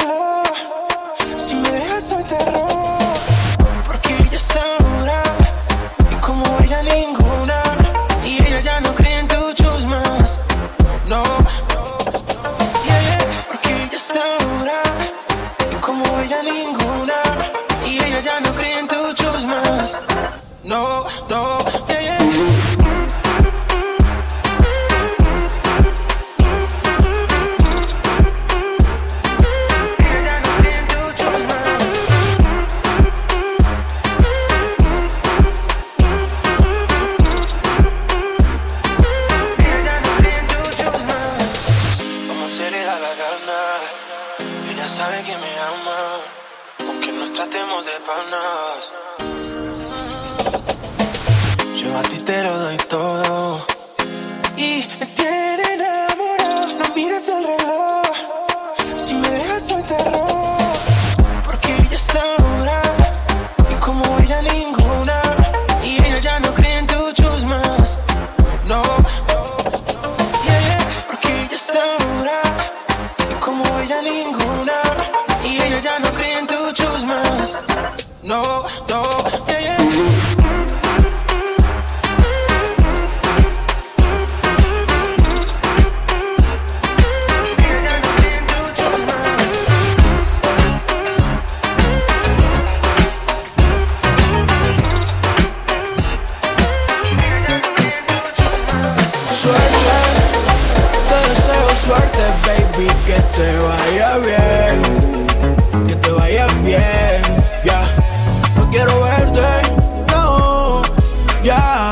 anymore.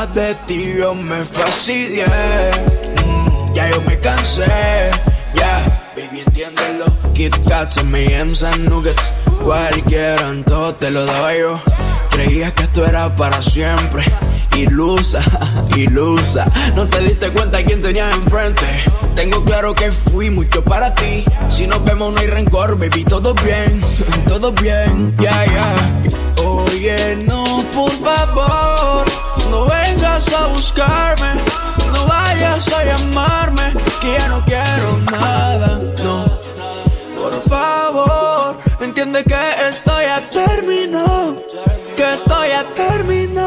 De ti yo me fastidié. Mm, ya yo me cansé. Ya, baby, entiéndelo. Kit Kats, M&M's and Nuggets. Cualquier antojo te lo daba yo. Creías que esto era para siempre. Ilusa, ilusa. No te diste cuenta quién tenías enfrente. Tengo claro que fui mucho para ti. Si nos vemos no hay rencor, baby, todo bien, todo bien, ya, yeah, ya. Yeah. Oye, no, por favor. No vengas a buscarme, no vayas a llamarme, que ya no quiero nada, no. Por favor, entiende que estoy a término, que estoy a término.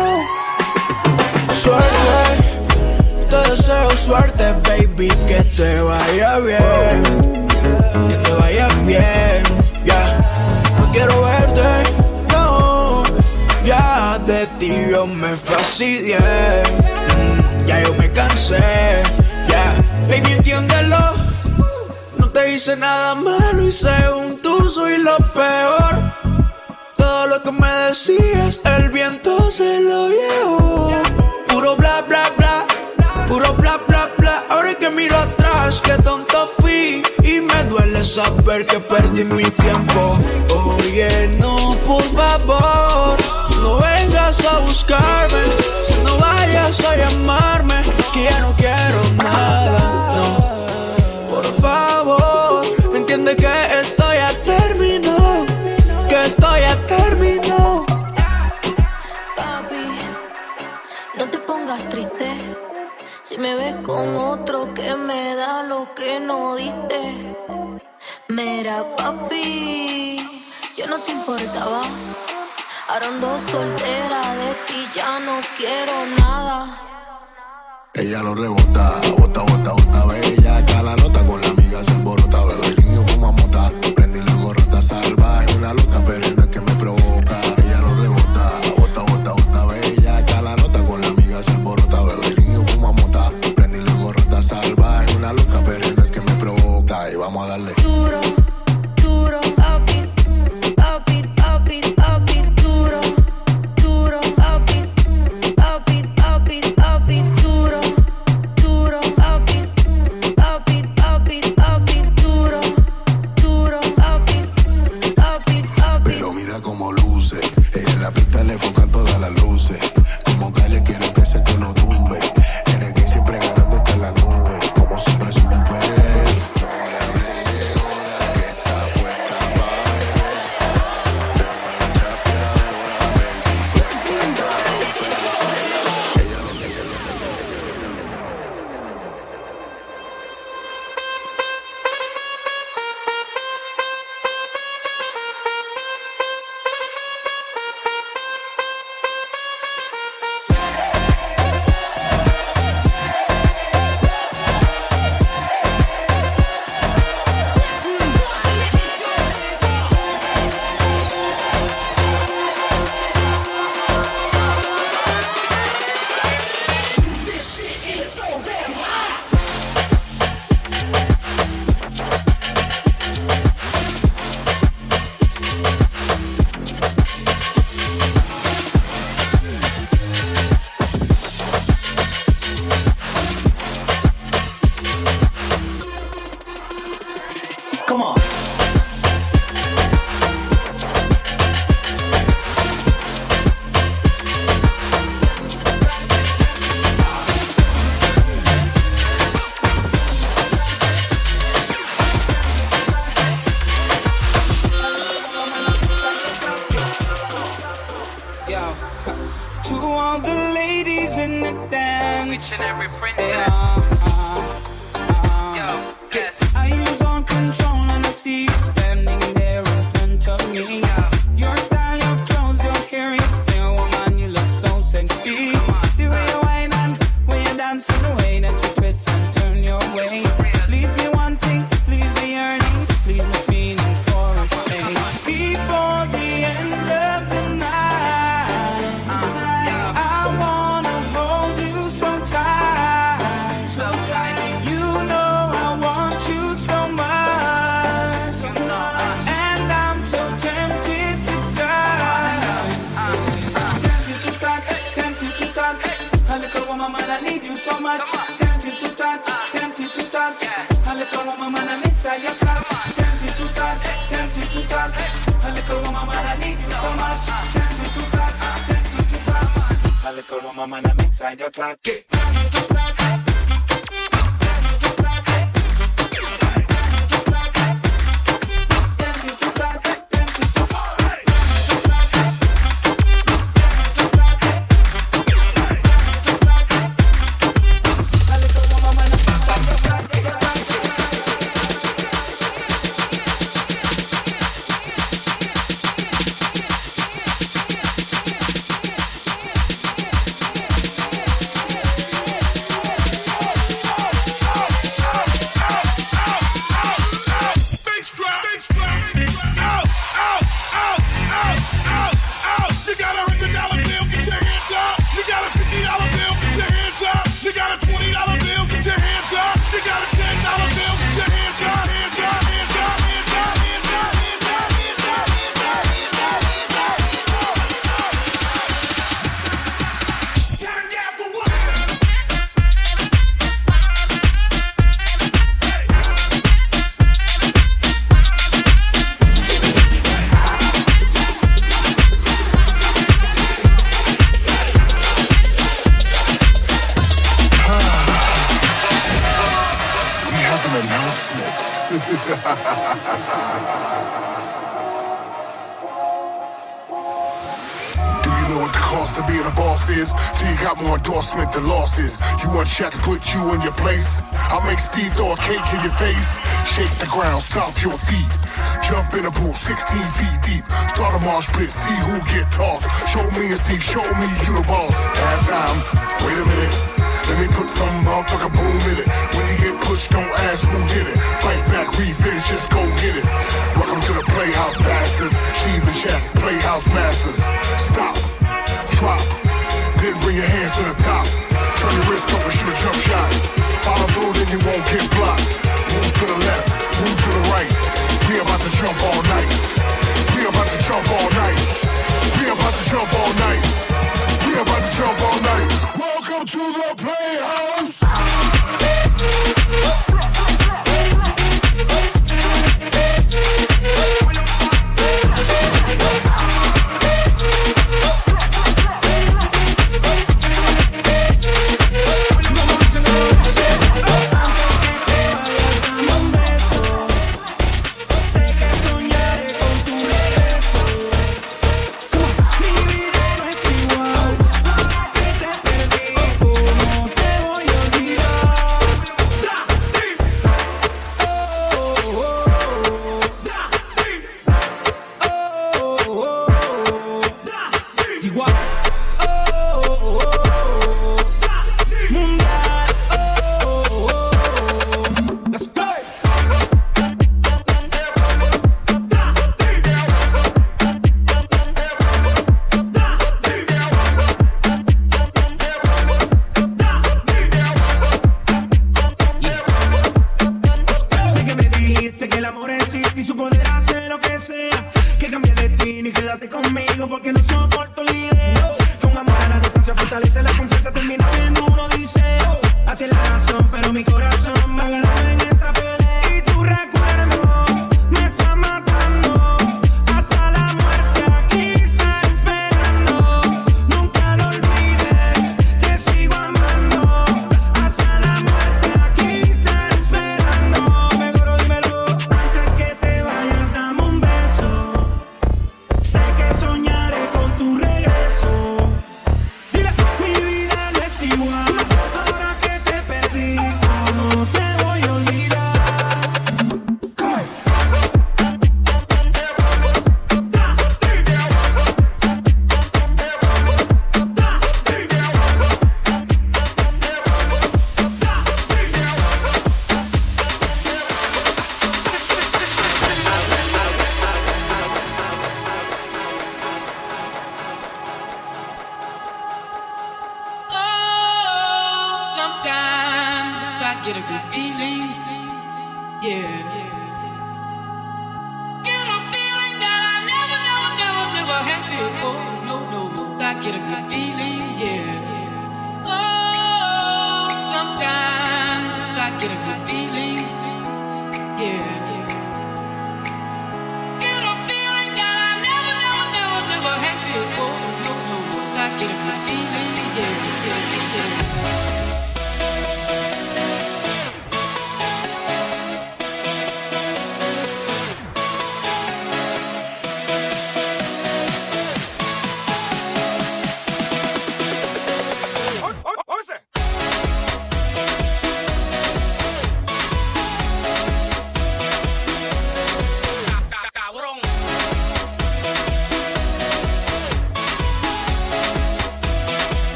Suerte, te deseo suerte, baby, que te vaya bien, que te vaya bien, ya. No quiero ver yo me fastidié. Ya yo me cansé. Ya, yeah. baby, entiéndelo. No te hice nada malo y según tú soy lo peor. Todo lo que me decías, el viento se lo llevó. Puro bla, bla, bla. Puro bla, bla, bla. Ahora que miro atrás, qué tonto fui. Y me duele saber que perdí mi tiempo. Oye, no, por favor. No vayas a buscarme, no vayas a llamarme, que ya no quiero nada, no. Por favor, me entiende que estoy a término, que estoy a término. Papi, no te pongas triste, si me ves con otro que me da lo que no diste. Mira, papi, yo no te importaba Ahora ando soltera, de ti ya no quiero nada. Ella lo rebota, bota, bota, bota, bella. Acá la nota con la amiga se emborota, bebe niño fuma mota. Prendí la gorrota salvaje, una loca, pero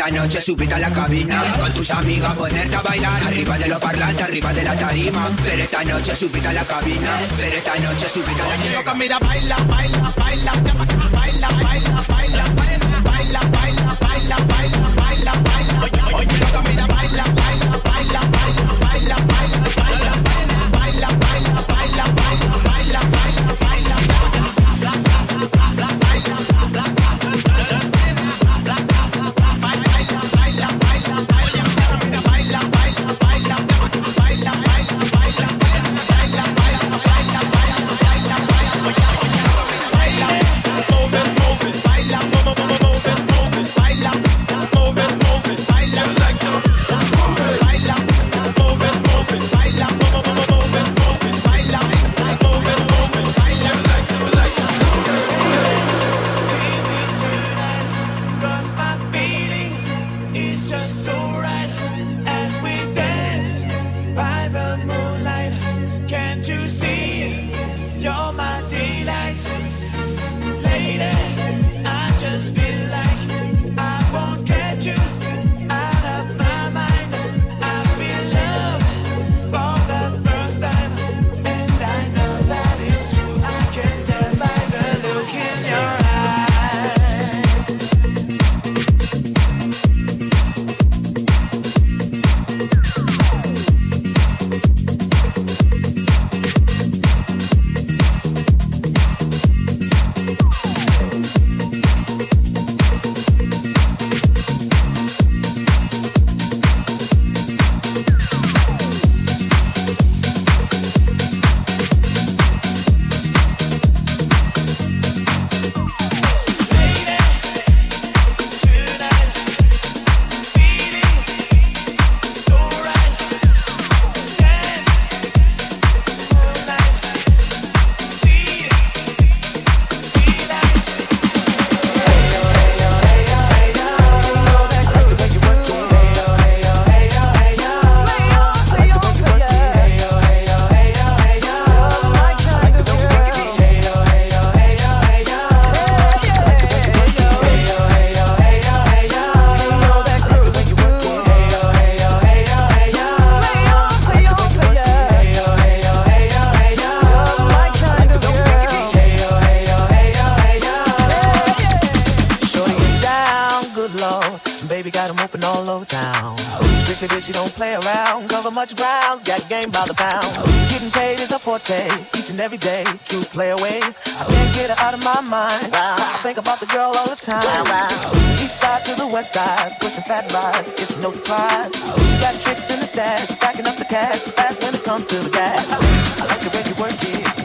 Esta noche subite a la cabina Con tus amigas ponerte a bailar Arriba de los parlantes, arriba de la tarima Pero esta noche subite a la cabina Pero esta noche subite a la cabina loca, mira, baila, baila, baila Baila, baila, baila Baila, baila, baila, baila Baby got open all over town. Strictly bitch, she don't play around. Cover much grounds, got game by the pound. Oh, Getting paid is a forte, each and every day. True play away. I can't get her out of my mind. I think about the girl all the time. East side to the west side, pushing fat rides, it's no surprise. Oh. She got tricks in the stash, stacking up the cash, fast when it comes to the gas. I like the way you work it.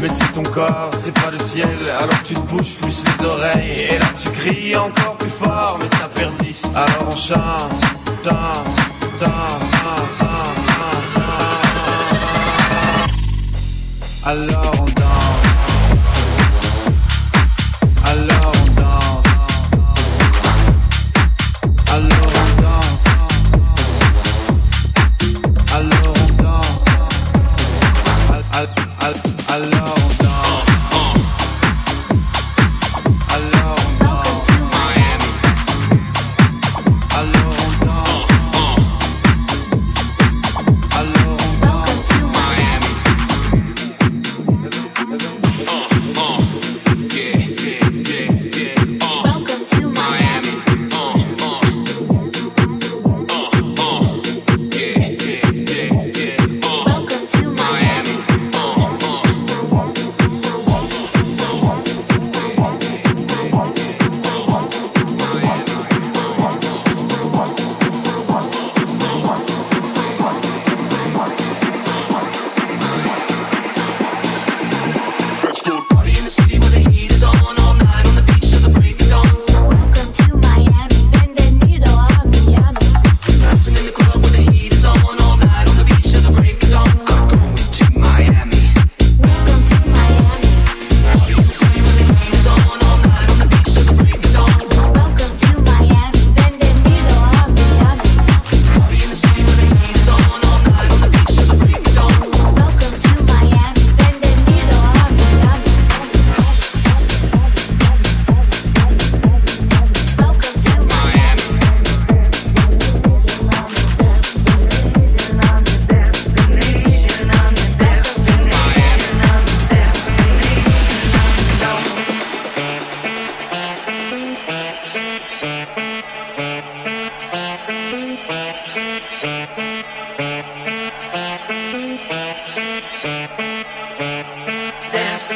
mais c'est ton corps, c'est pas le ciel. Alors tu te bouges plus les oreilles, et là tu cries encore plus fort, mais ça persiste. Alors on chante.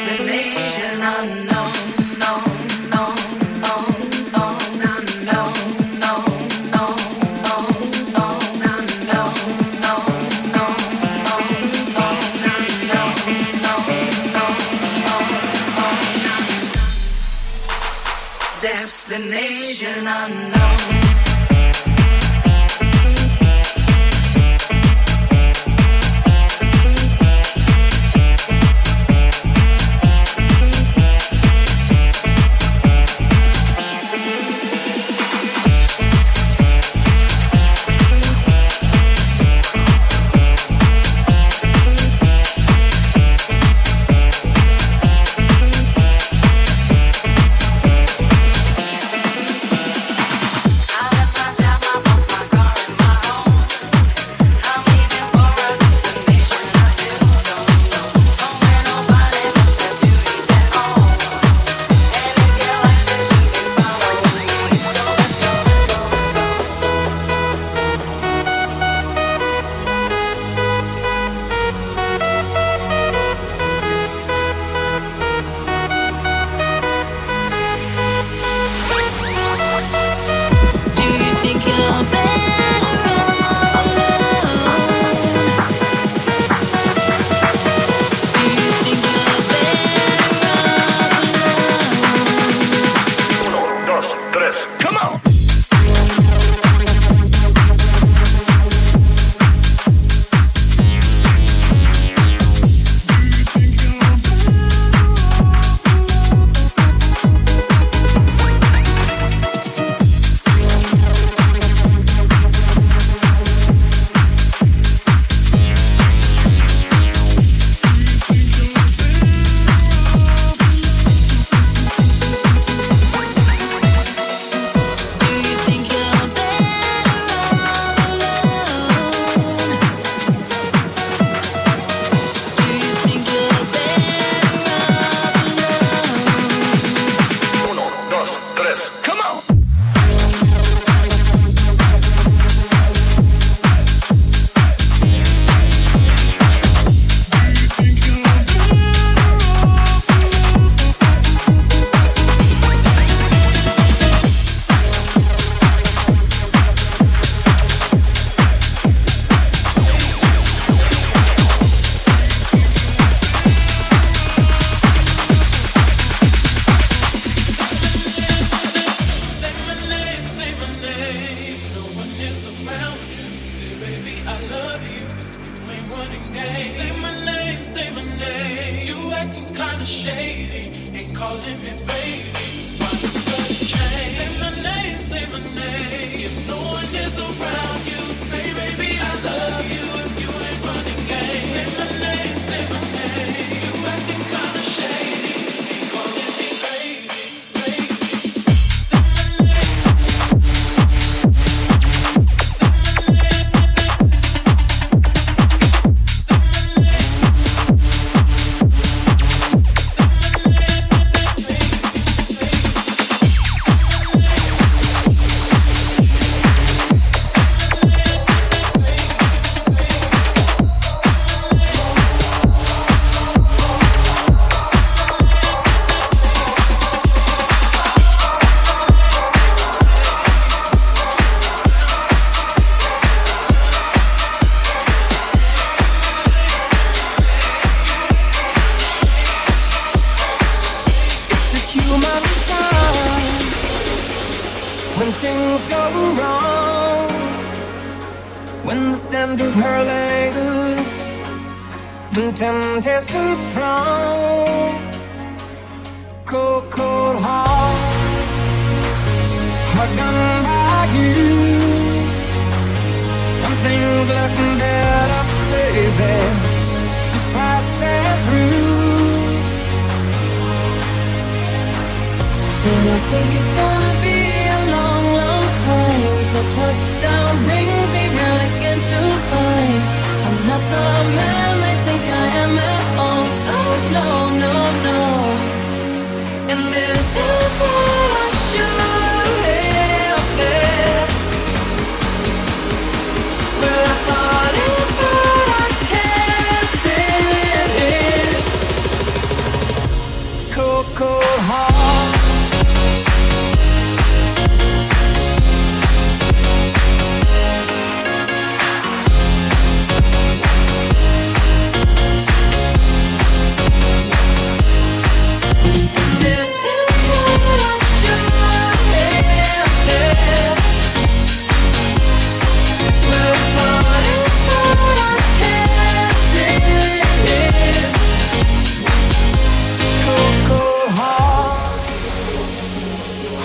destination unknown.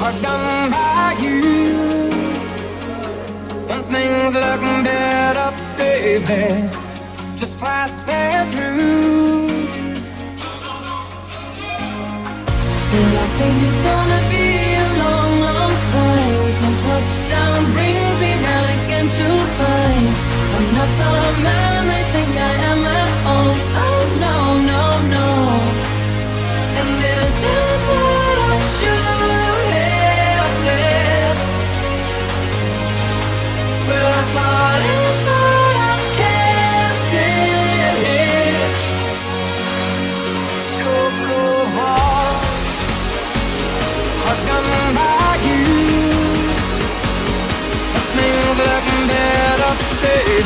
hard done by you. Some things look better, baby. Just passing through. And I think it's gonna be a long, long time till touchdown brings me round again to find I'm not the man they think I am.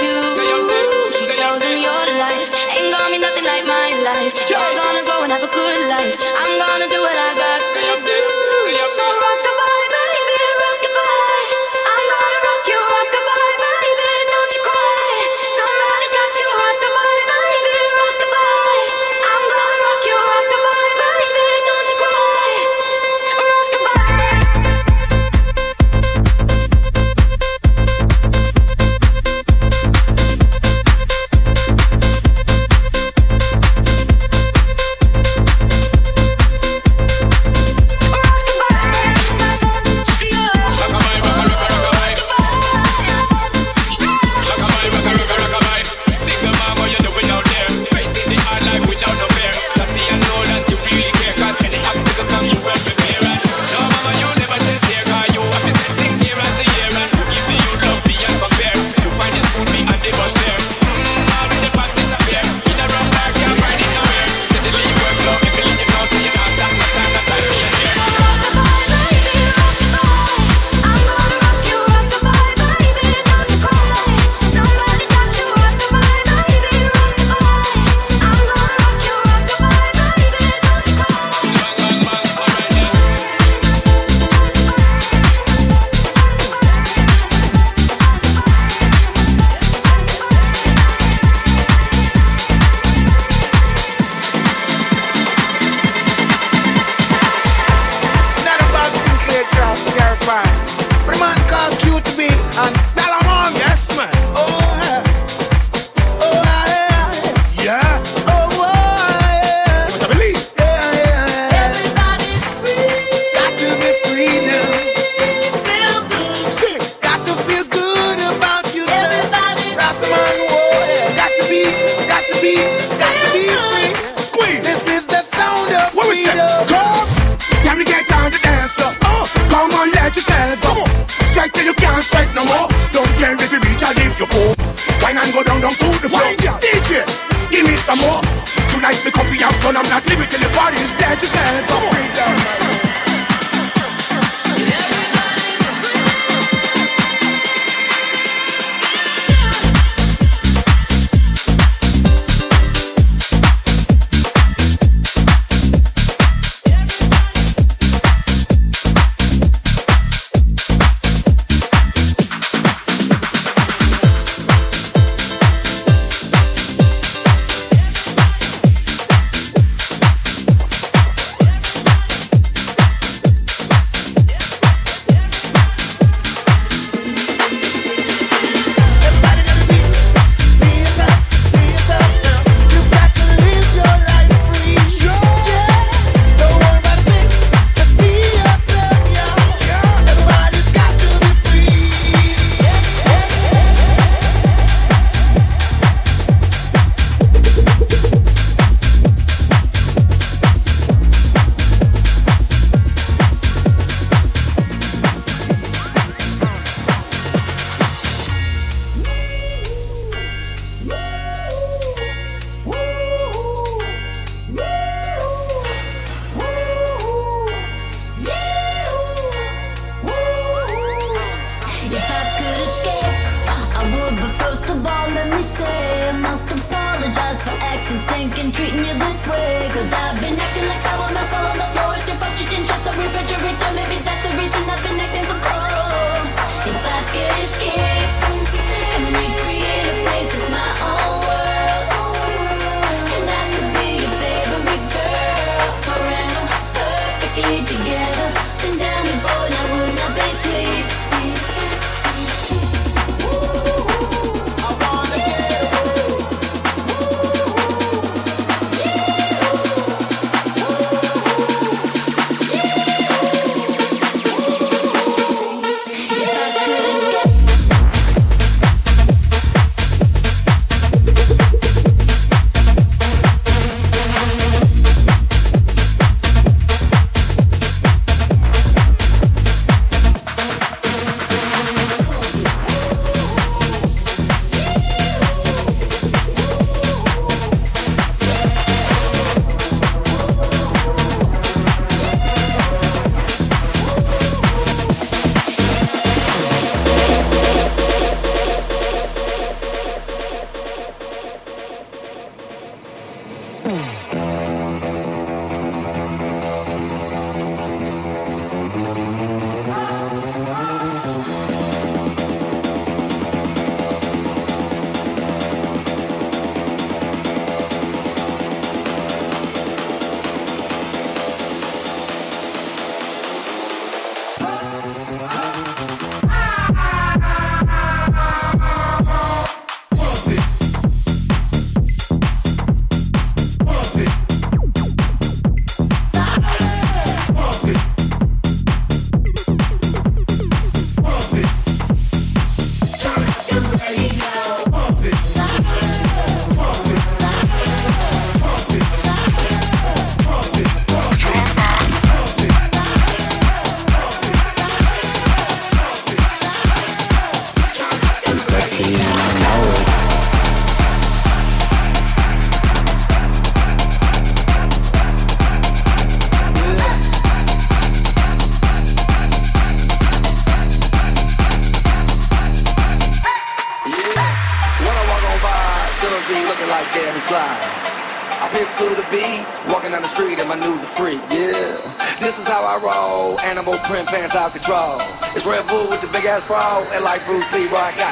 like you. right. fall. And like Bruce Lee, rock.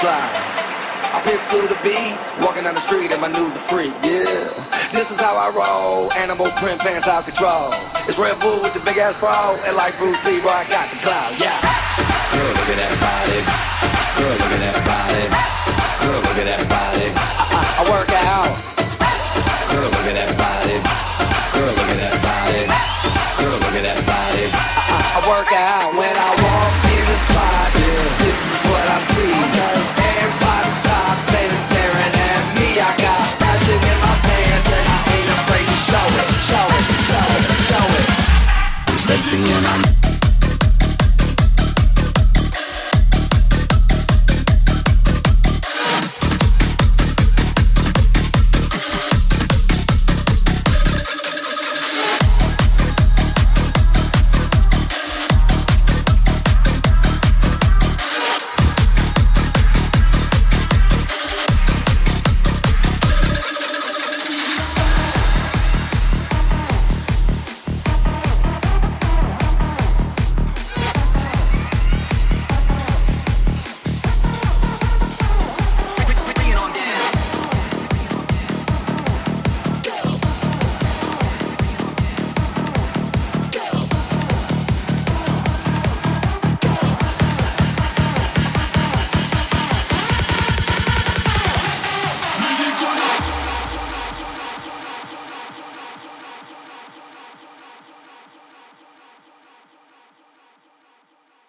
Fly. I pimp to the beat, walking down the street in my new the freak, yeah. This is how I roll, animal print pants out control. It's Red Bull with the big ass fro, and like Bruce Lee, where I got the cloud, yeah. Girl, look at that body. Girl, look at that body. Girl, look at that body. I, I work out. Girl, look at that body. Girl, look at that body. Girl, look at that body. I, I work out when I dancing when I'm